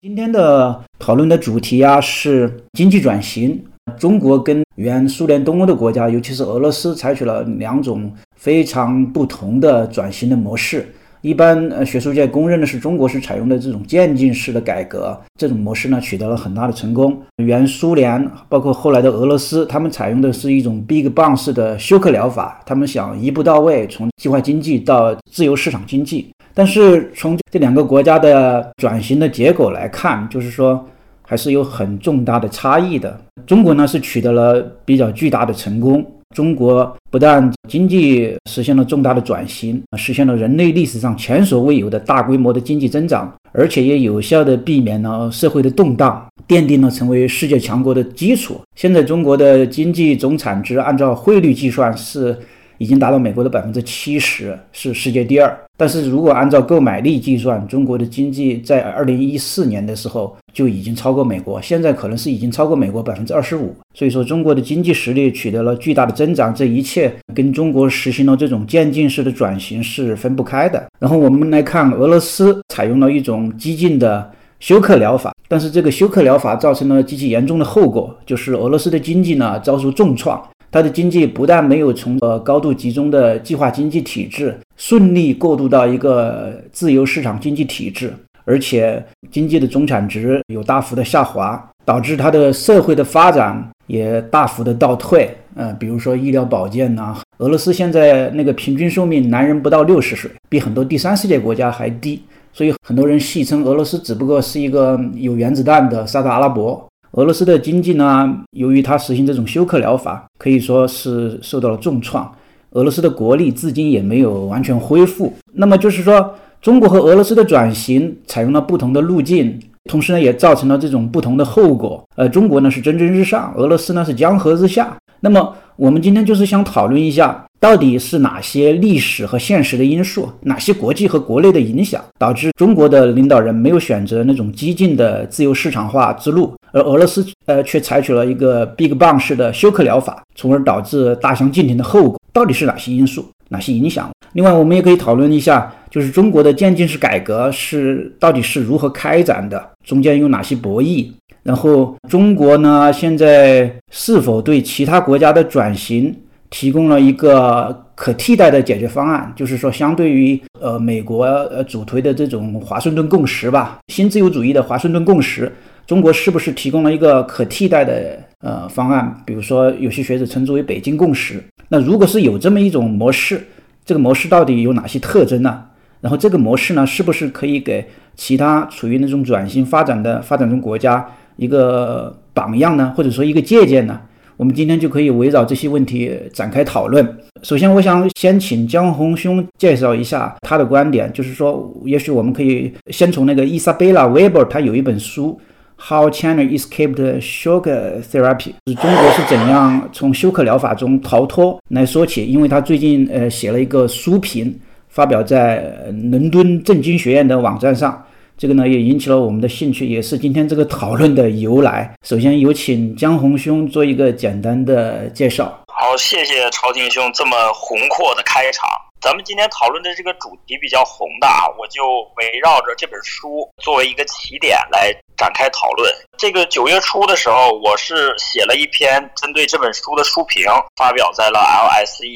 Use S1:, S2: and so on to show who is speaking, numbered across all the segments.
S1: 今天的讨论的主题呀是经济转型。中国跟原苏联东欧的国家，尤其是俄罗斯，采取了两种非常不同的转型的模式。一般呃，学术界公认的是，中国是采用的这种渐进式的改革，这种模式呢取得了很大的成功。原苏联包括后来的俄罗斯，他们采用的是一种 Big Bang 式的休克疗法，他们想一步到位，从计划经济到自由市场经济。但是从这两个国家的转型的结果来看，就是说还是有很重大的差异的。中国呢是取得了比较巨大的成功。中国不但经济实现了重大的转型，实现了人类历史上前所未有的大规模的经济增长，而且也有效的避免了社会的动荡，奠定了成为世界强国的基础。现在中国的经济总产值按照汇率计算是。已经达到美国的百分之七十，是世界第二。但是如果按照购买力计算，中国的经济在二零一四年的时候就已经超过美国，现在可能是已经超过美国百分之二十五。所以说，中国的经济实力取得了巨大的增长，这一切跟中国实行了这种渐进式的转型是分不开的。然后我们来看，俄罗斯采用了一种激进的休克疗法，但是这个休克疗法造成了极其严重的后果，就是俄罗斯的经济呢遭受重创。它的经济不但没有从呃高度集中的计划经济体制顺利过渡到一个自由市场经济体制，而且经济的总产值有大幅的下滑，导致它的社会的发展也大幅的倒退。呃，比如说医疗保健呐，俄罗斯现在那个平均寿命，男人不到六十岁，比很多第三世界国家还低，所以很多人戏称俄罗斯只不过是一个有原子弹的沙特阿拉伯。俄罗斯的经济呢，由于它实行这种休克疗法，可以说是受到了重创。俄罗斯的国力至今也没有完全恢复。那么就是说，中国和俄罗斯的转型采用了不同的路径，同时呢，也造成了这种不同的后果。呃，中国呢是蒸蒸日上，俄罗斯呢是江河日下。那么我们今天就是想讨论一下。到底是哪些历史和现实的因素，哪些国际和国内的影响，导致中国的领导人没有选择那种激进的自由市场化之路，而俄罗斯呃却采取了一个 Big Bang 式的休克疗法，从而导致大相径庭的后果？到底是哪些因素，哪些影响？另外，我们也可以讨论一下，就是中国的渐进式改革是到底是如何开展的，中间有哪些博弈？然后，中国呢现在是否对其他国家的转型？提供了一个可替代的解决方案，就是说，相对于呃美国呃主推的这种华盛顿共识吧，新自由主义的华盛顿共识，中国是不是提供了一个可替代的呃方案？比如说，有些学者称之为北京共识。那如果是有这么一种模式，这个模式到底有哪些特征呢？然后这个模式呢，是不是可以给其他处于那种转型发展的发展中国家一个榜样呢？或者说一个借鉴呢？我们今天就可以围绕这些问题展开讨论。首先，我想先请江红兄介绍一下他的观点，就是说，也许我们可以先从那个伊莎贝拉·韦伯，他有一本书《How China Escaped Shock Therapy》，是中国是怎样从休克疗法中逃脱来说起。因为他最近呃写了一个书评，发表在伦敦政经学院的网站上。这个呢也引起了我们的兴趣，也是今天这个讨论的由来。首先有请江红兄做一个简单的介绍。
S2: 好，谢谢朝廷兄这么宏阔的开场。咱们今天讨论的这个主题比较宏大，我就围绕着这本书作为一个起点来展开讨论。这个九月初的时候，我是写了一篇针对这本书的书评，发表在了 LSE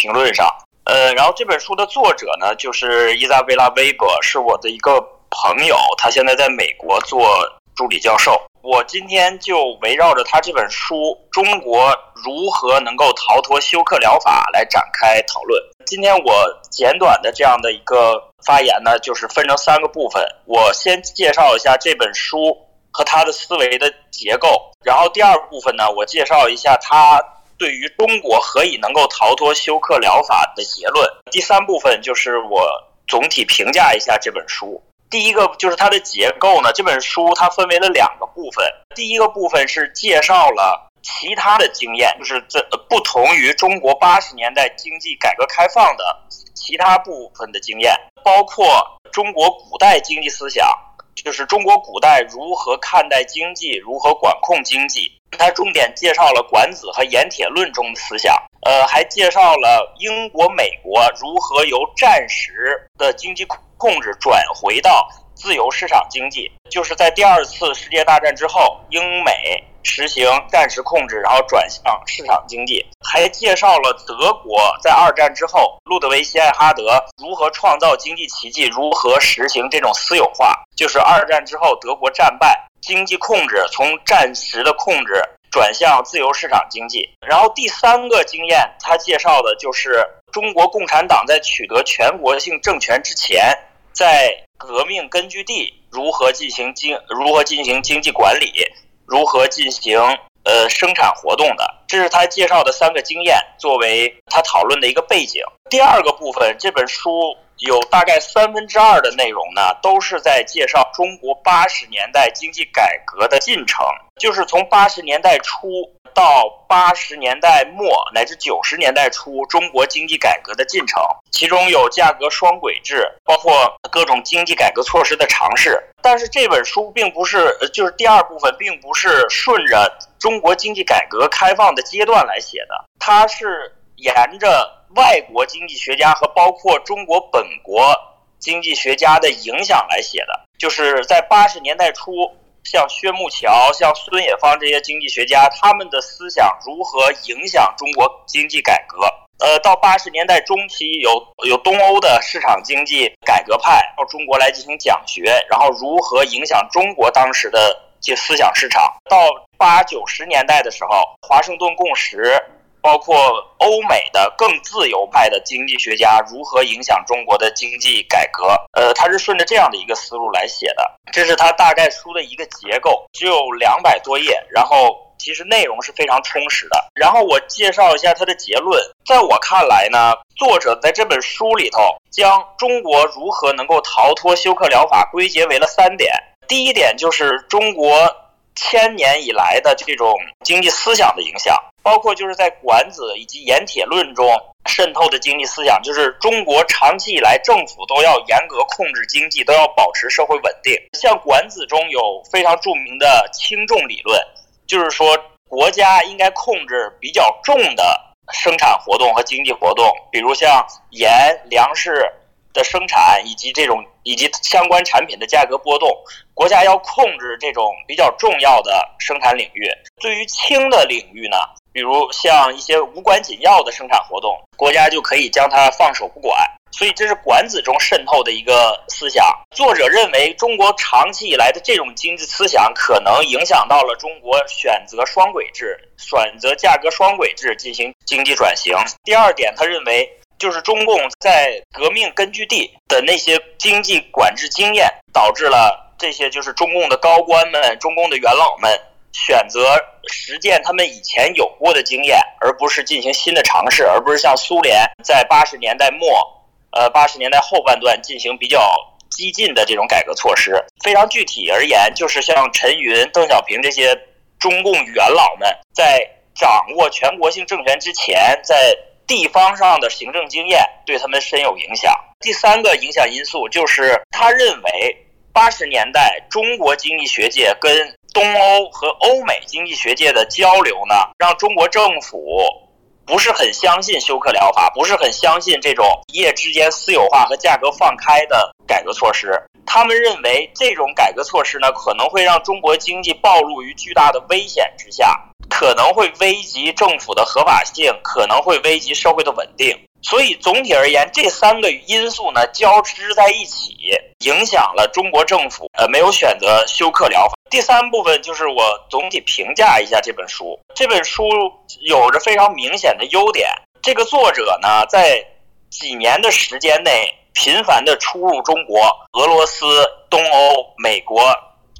S2: 评论上。呃，然后这本书的作者呢，就是伊莎贝拉·韦伯，是我的一个。朋友，他现在在美国做助理教授。我今天就围绕着他这本书《中国如何能够逃脱休克疗法》来展开讨论。今天我简短的这样的一个发言呢，就是分成三个部分。我先介绍一下这本书和他的思维的结构，然后第二部分呢，我介绍一下他对于中国何以能够逃脱休克疗法的结论。第三部分就是我总体评价一下这本书。第一个就是它的结构呢，这本书它分为了两个部分。第一个部分是介绍了其他的经验，就是这不同于中国八十年代经济改革开放的其他部分的经验，包括中国古代经济思想，就是中国古代如何看待经济，如何管控经济。它重点介绍了《管子》和《盐铁论》中的思想，呃，还介绍了英国、美国如何由战时的经济。控制转回到自由市场经济，就是在第二次世界大战之后，英美实行战时控制，然后转向市场经济。还介绍了德国在二战之后，路德维希·艾哈德如何创造经济奇迹，如何实行这种私有化。就是二战之后，德国战败，经济控制从战时的控制转向自由市场经济。然后第三个经验，他介绍的就是中国共产党在取得全国性政权之前，在革命根据地如何进行经如何进行经济管理，如何进行呃生产活动的，这是他介绍的三个经验，作为他讨论的一个背景。第二个部分，这本书有大概三分之二的内容呢，都是在介绍中国八十年代经济改革的进程，就是从八十年代初。到八十年代末乃至九十年代初，中国经济改革的进程，其中有价格双轨制，包括各种经济改革措施的尝试。但是这本书并不是，就是第二部分并不是顺着中国经济改革开放的阶段来写的，它是沿着外国经济学家和包括中国本国经济学家的影响来写的，就是在八十年代初。像薛木桥、像孙冶方这些经济学家，他们的思想如何影响中国经济改革？呃，到八十年代中期，有有东欧的市场经济改革派到中国来进行讲学，然后如何影响中国当时的这思想市场？到八九十年代的时候，华盛顿共识。包括欧美的更自由派的经济学家如何影响中国的经济改革？呃，他是顺着这样的一个思路来写的，这是他大概书的一个结构，只有两百多页，然后其实内容是非常充实的。然后我介绍一下他的结论，在我看来呢，作者在这本书里头将中国如何能够逃脱休克疗法归结为了三点。第一点就是中国千年以来的这种经济思想的影响。包括就是在《管子》以及《盐铁论》中渗透的经济思想，就是中国长期以来政府都要严格控制经济，都要保持社会稳定。像《管子》中有非常著名的轻重理论，就是说国家应该控制比较重的生产活动和经济活动，比如像盐、粮食。的生产以及这种以及相关产品的价格波动，国家要控制这种比较重要的生产领域。对于轻的领域呢，比如像一些无关紧要的生产活动，国家就可以将它放手不管。所以这是《管子》中渗透的一个思想。作者认为，中国长期以来的这种经济思想可能影响到了中国选择双轨制、选择价格双轨制进行经济转型。第二点，他认为。就是中共在革命根据地的那些经济管制经验，导致了这些就是中共的高官们、中共的元老们选择实践他们以前有过的经验，而不是进行新的尝试，而不是像苏联在八十年代末、呃八十年代后半段进行比较激进的这种改革措施。非常具体而言，就是像陈云、邓小平这些中共元老们在掌握全国性政权之前，在地方上的行政经验对他们深有影响。第三个影响因素就是，他认为八十年代中国经济学界跟东欧和欧美经济学界的交流呢，让中国政府不是很相信休克疗法，不是很相信这种一夜之间私有化和价格放开的改革措施。他们认为这种改革措施呢，可能会让中国经济暴露于巨大的危险之下。可能会危及政府的合法性，可能会危及社会的稳定。所以总体而言，这三个因素呢交织在一起，影响了中国政府呃没有选择休克疗法。第三部分就是我总体评价一下这本书。这本书有着非常明显的优点。这个作者呢，在几年的时间内频繁地出入中国、俄罗斯、东欧、美国。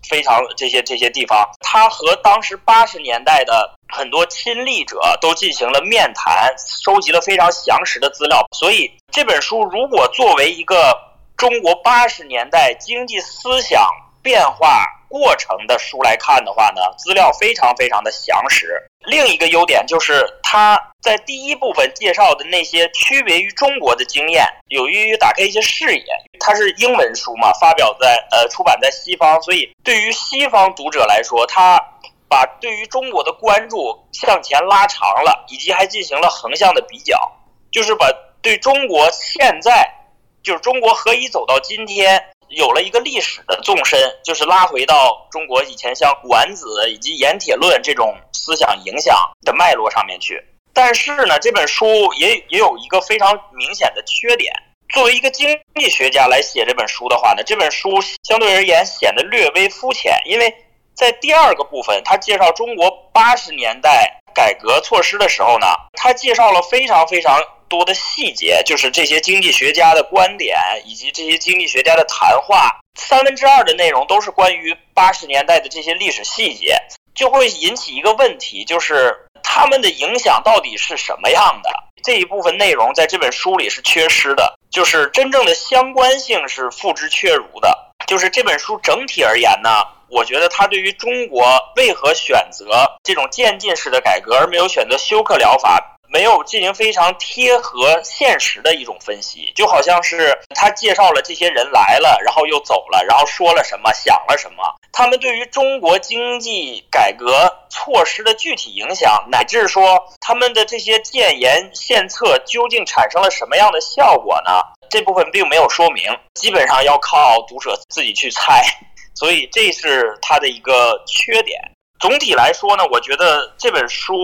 S2: 非常这些这些地方，他和当时八十年代的很多亲历者都进行了面谈，收集了非常详实的资料。所以这本书如果作为一个中国八十年代经济思想变化过程的书来看的话呢，资料非常非常的详实。另一个优点就是它在第一部分介绍的那些区别于中国的经验，有益于打开一些视野。它是英文书嘛，发表在呃出版在西方，所以对于西方读者来说，他把对于中国的关注向前拉长了，以及还进行了横向的比较，就是把对中国现在就是中国何以走到今天有了一个历史的纵深，就是拉回到中国以前像管子以及盐铁论这种思想影响的脉络上面去。但是呢，这本书也也有一个非常明显的缺点。作为一个经济学家来写这本书的话呢，这本书相对而言显得略微肤浅，因为在第二个部分，他介绍中国八十年代改革措施的时候呢，他介绍了非常非常。多的细节，就是这些经济学家的观点以及这些经济学家的谈话，三分之二的内容都是关于八十年代的这些历史细节，就会引起一个问题，就是他们的影响到底是什么样的？这一部分内容在这本书里是缺失的，就是真正的相关性是付之阙如的。就是这本书整体而言呢，我觉得它对于中国为何选择这种渐进式的改革，而没有选择休克疗法。没有进行非常贴合现实的一种分析，就好像是他介绍了这些人来了，然后又走了，然后说了什么，想了什么，他们对于中国经济改革措施的具体影响，乃至说他们的这些建言献策究竟产生了什么样的效果呢？这部分并没有说明，基本上要靠读者自己去猜，所以这是他的一个缺点。总体来说呢，我觉得这本书。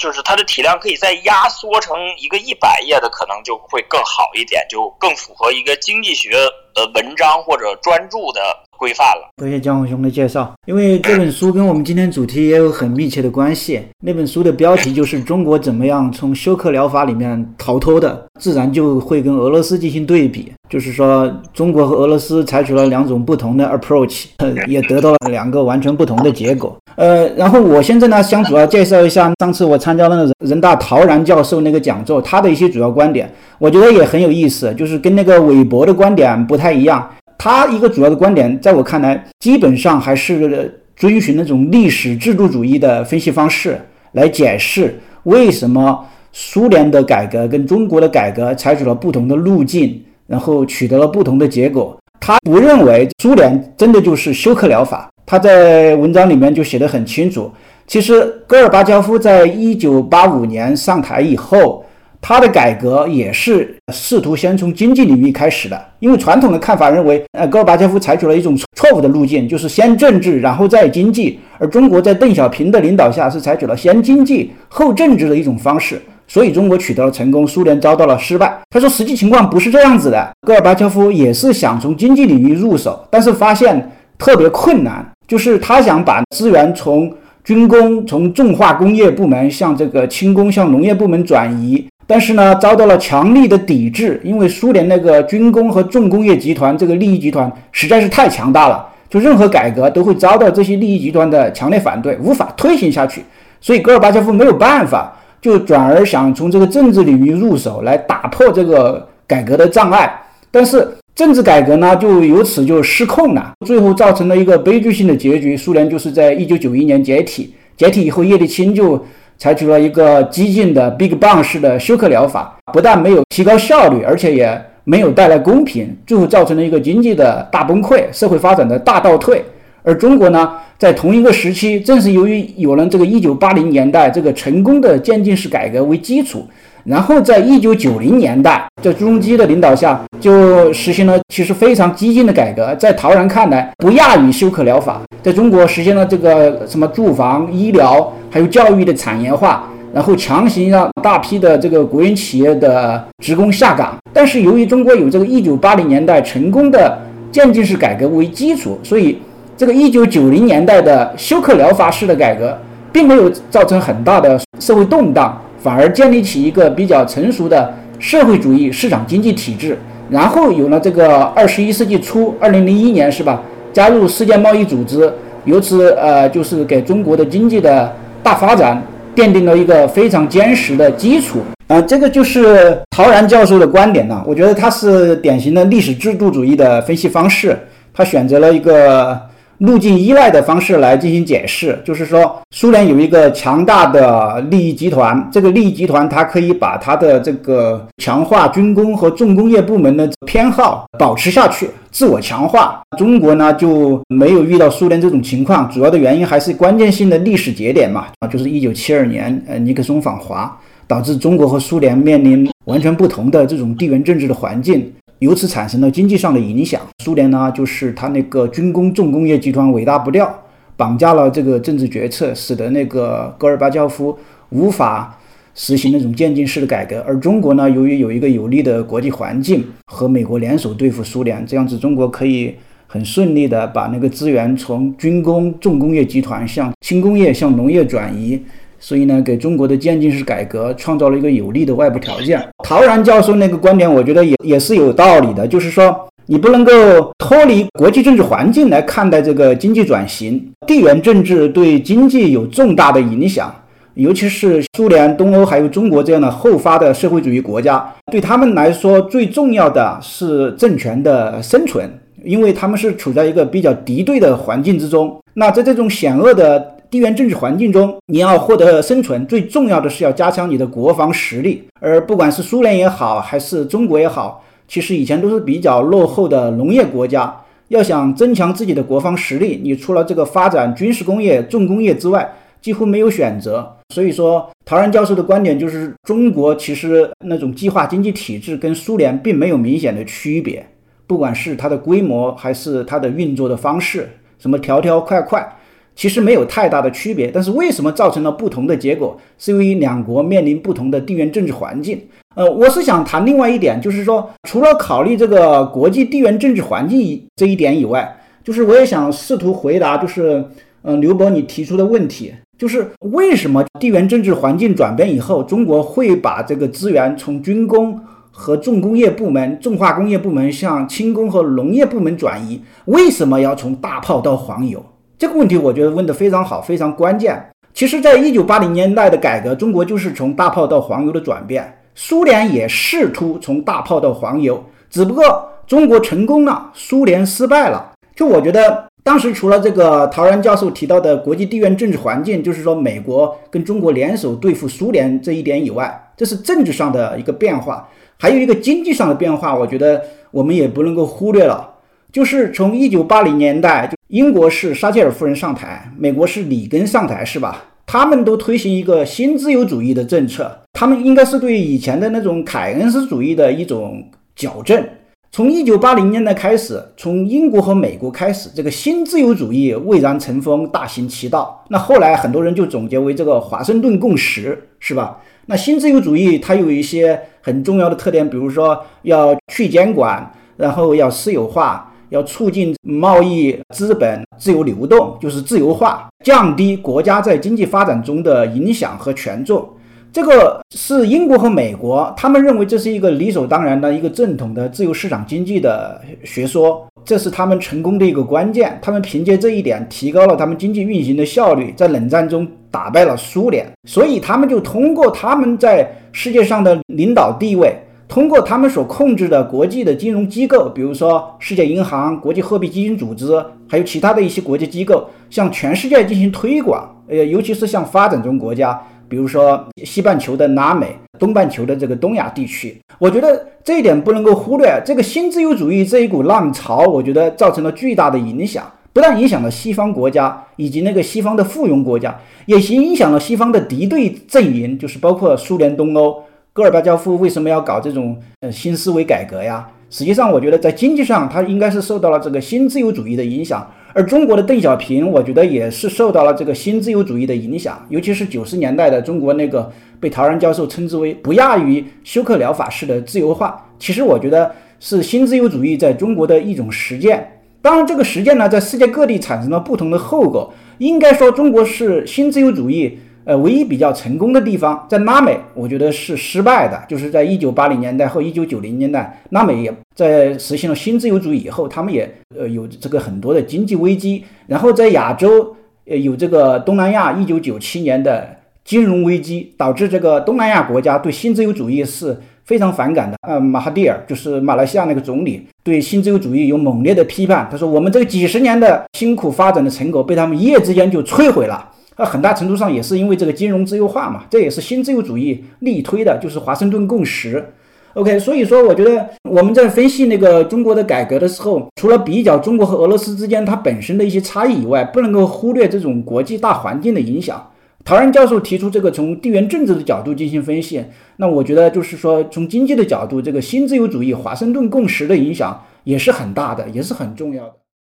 S2: 就是它的体量可以再压缩成一个一百页的，可能就会更好一点，就更符合一个经济学呃文章或者专著的规范了。
S1: 多谢江红兄的介绍，因为这本书跟我们今天主题也有很密切的关系。那本书的标题就是“中国怎么样从休克疗法里面逃脱的”，自然就会跟俄罗斯进行对比。就是说，中国和俄罗斯采取了两种不同的 approach，也得到了两个完全不同的结果。呃，然后我现在呢，想主要介绍一下上次我参加那个人大陶然教授那个讲座，他的一些主要观点，我觉得也很有意思，就是跟那个韦伯的观点不太一样。他一个主要的观点，在我看来，基本上还是遵循那种历史制度主义的分析方式来解释为什么苏联的改革跟中国的改革采取了不同的路径。然后取得了不同的结果。他不认为苏联真的就是休克疗法。他在文章里面就写得很清楚。其实戈尔巴乔夫在一九八五年上台以后，他的改革也是试图先从经济领域开始的。因为传统的看法认为，呃，戈尔巴乔夫采取了一种错误的路径，就是先政治然后再经济。而中国在邓小平的领导下是采取了先经济后政治的一种方式。所以中国取得了成功，苏联遭到了失败。他说，实际情况不是这样子的。戈尔巴乔夫也是想从经济领域入手，但是发现特别困难，就是他想把资源从军工、从重化工业部门向这个轻工、向农业部门转移，但是呢，遭到了强力的抵制，因为苏联那个军工和重工业集团这个利益集团实在是太强大了，就任何改革都会遭到这些利益集团的强烈反对，无法推行下去。所以戈尔巴乔夫没有办法。就转而想从这个政治领域入手来打破这个改革的障碍，但是政治改革呢就由此就失控了，最后造成了一个悲剧性的结局。苏联就是在一九九一年解体，解体以后叶利钦就采取了一个激进的 Big Bang 式的休克疗法，不但没有提高效率，而且也没有带来公平，最后造成了一个经济的大崩溃，社会发展的大倒退。而中国呢？在同一个时期，正是由于有了这个1980年代这个成功的渐进式改革为基础，然后在一九九零年代，在朱镕基的领导下，就实行了其实非常激进的改革，在陶然看来不亚于休克疗法，在中国实现了这个什么住房、医疗还有教育的产业化，然后强行让大批的这个国营企业的职工下岗。但是由于中国有这个一九八零年代成功的渐进式改革为基础，所以。这个一九九零年代的休克疗法式的改革，并没有造成很大的社会动荡，反而建立起一个比较成熟的社会主义市场经济体制。然后有了这个二十一世纪初，二零零一年是吧？加入世界贸易组织，由此呃，就是给中国的经济的大发展奠定了一个非常坚实的基础。啊，这个就是陶然教授的观点呢。我觉得他是典型的历史制度主义的分析方式，他选择了一个。路径依赖的方式来进行解释，就是说，苏联有一个强大的利益集团，这个利益集团它可以把它的这个强化军工和重工业部门的偏好保持下去，自我强化。中国呢就没有遇到苏联这种情况，主要的原因还是关键性的历史节点嘛，啊，就是一九七二年，呃，尼克松访华，导致中国和苏联面临完全不同的这种地缘政治的环境。由此产生了经济上的影响。苏联呢，就是它那个军工重工业集团尾大不掉，绑架了这个政治决策，使得那个戈尔巴乔夫无法实行那种渐进式的改革。而中国呢，由于有一个有利的国际环境，和美国联手对付苏联，这样子中国可以很顺利的把那个资源从军工重工业集团向轻工业、向农业转移。所以呢，给中国的渐进式改革创造了一个有利的外部条件。陶然教授那个观点，我觉得也也是有道理的，就是说你不能够脱离国际政治环境来看待这个经济转型。地缘政治对经济有重大的影响，尤其是苏联、东欧还有中国这样的后发的社会主义国家，对他们来说最重要的是政权的生存，因为他们是处在一个比较敌对的环境之中。那在这种险恶的地缘政治环境中，你要获得生存，最重要的是要加强你的国防实力。而不管是苏联也好，还是中国也好，其实以前都是比较落后的农业国家。要想增强自己的国防实力，你除了这个发展军事工业、重工业之外，几乎没有选择。所以说，陶然教授的观点就是，中国其实那种计划经济体制跟苏联并没有明显的区别，不管是它的规模还是它的运作的方式，什么条条块块。其实没有太大的区别，但是为什么造成了不同的结果？是因为两国面临不同的地缘政治环境。呃，我是想谈另外一点，就是说，除了考虑这个国际地缘政治环境这一点以外，就是我也想试图回答，就是嗯，刘博你提出的问题，就是为什么地缘政治环境转变以后，中国会把这个资源从军工和重工业部门、重化工业部门向轻工和农业部门转移？为什么要从大炮到黄油？这个问题我觉得问得非常好，非常关键。其实，在一九八零年代的改革，中国就是从大炮到黄油的转变。苏联也试图从大炮到黄油，只不过中国成功了，苏联失败了。就我觉得，当时除了这个陶然教授提到的国际地缘政治环境，就是说美国跟中国联手对付苏联这一点以外，这是政治上的一个变化，还有一个经济上的变化，我觉得我们也不能够忽略了。就是从一九八零年代，就英国是撒切尔夫人上台，美国是里根上台，是吧？他们都推行一个新自由主义的政策，他们应该是对以前的那种凯恩斯主义的一种矫正。从一九八零年代开始，从英国和美国开始，这个新自由主义蔚然成风，大行其道。那后来很多人就总结为这个华盛顿共识，是吧？那新自由主义它有一些很重要的特点，比如说要去监管，然后要私有化。要促进贸易资本自由流动，就是自由化，降低国家在经济发展中的影响和权重。这个是英国和美国，他们认为这是一个理所当然的一个正统的自由市场经济的学说，这是他们成功的一个关键。他们凭借这一点提高了他们经济运行的效率，在冷战中打败了苏联，所以他们就通过他们在世界上的领导地位。通过他们所控制的国际的金融机构，比如说世界银行、国际货币基金组织，还有其他的一些国际机构，向全世界进行推广。呃，尤其是向发展中国家，比如说西半球的拉美、东半球的这个东亚地区。我觉得这一点不能够忽略。这个新自由主义这一股浪潮，我觉得造成了巨大的影响，不但影响了西方国家以及那个西方的附庸国家，也影响了西方的敌对阵营，就是包括苏联、东欧。戈尔巴乔夫为什么要搞这种呃新思维改革呀？实际上，我觉得在经济上，他应该是受到了这个新自由主义的影响。而中国的邓小平，我觉得也是受到了这个新自由主义的影响。尤其是九十年代的中国那个被陶然教授称之为不亚于休克疗法式的自由化，其实我觉得是新自由主义在中国的一种实践。当然，这个实践呢，在世界各地产生了不同的后果。应该说，中国是新自由主义。呃，唯一比较成功的地方在拉美，我觉得是失败的，就是在一九八零年代和一九九零年代，拉美也在实行了新自由主义以后，他们也呃有这个很多的经济危机，然后在亚洲呃有这个东南亚一九九七年的金融危机，导致这个东南亚国家对新自由主义是非常反感的。呃，马哈蒂尔就是马来西亚那个总理，对新自由主义有猛烈的批判，他说我们这几十年的辛苦发展的成果被他们一夜之间就摧毁了。那很大程度上也是因为这个金融自由化嘛，这也是新自由主义力推的，就是华盛顿共识。OK，所以说我觉得我们在分析那个中国的改革的时候，除了比较中国和俄罗斯之间它本身的一些差异以外，不能够忽略这种国际大环境的影响。陶然教授提出这个从地缘政治的角度进行分析，那我觉得就是说从经济的角度，这个新自由主义华盛顿共识的影响也是很大的，也是很重要的。